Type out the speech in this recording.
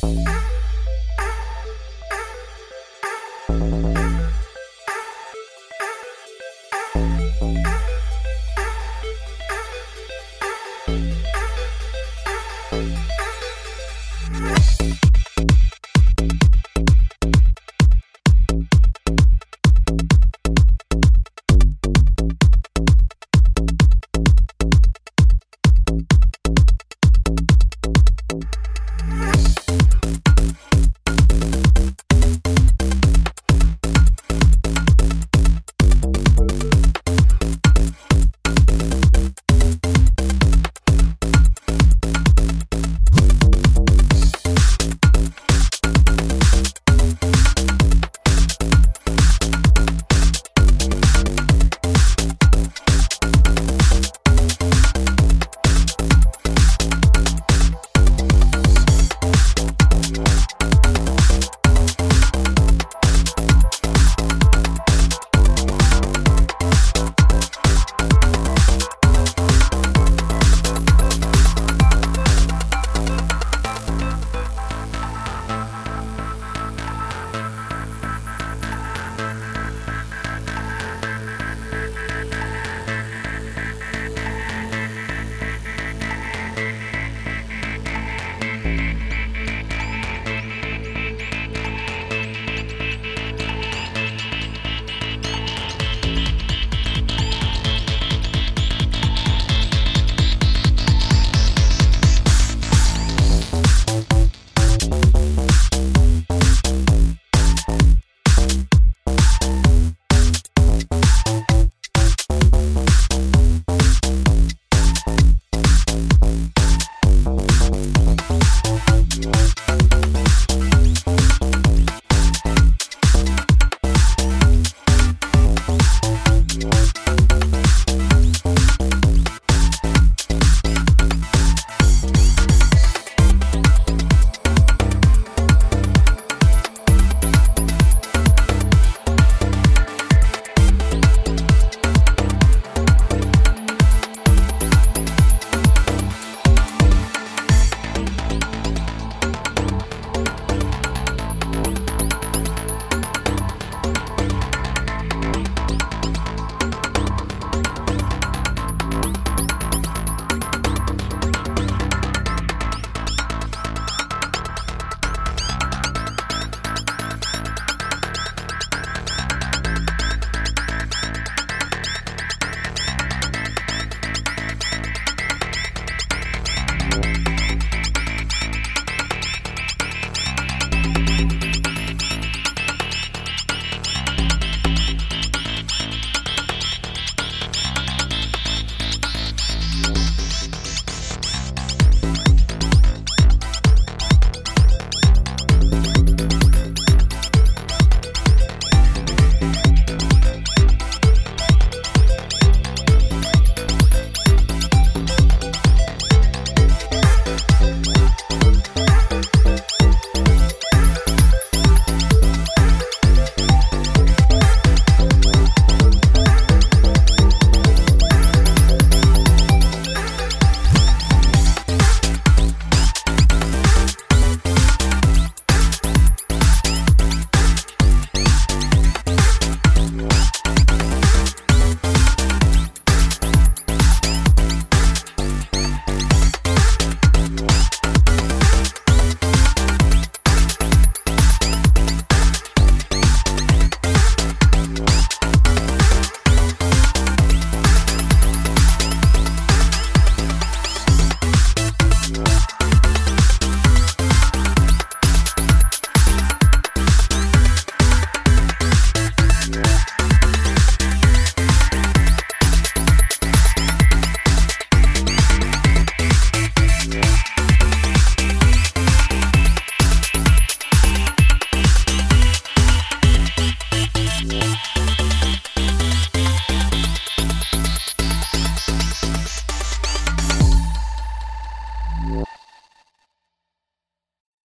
Bye.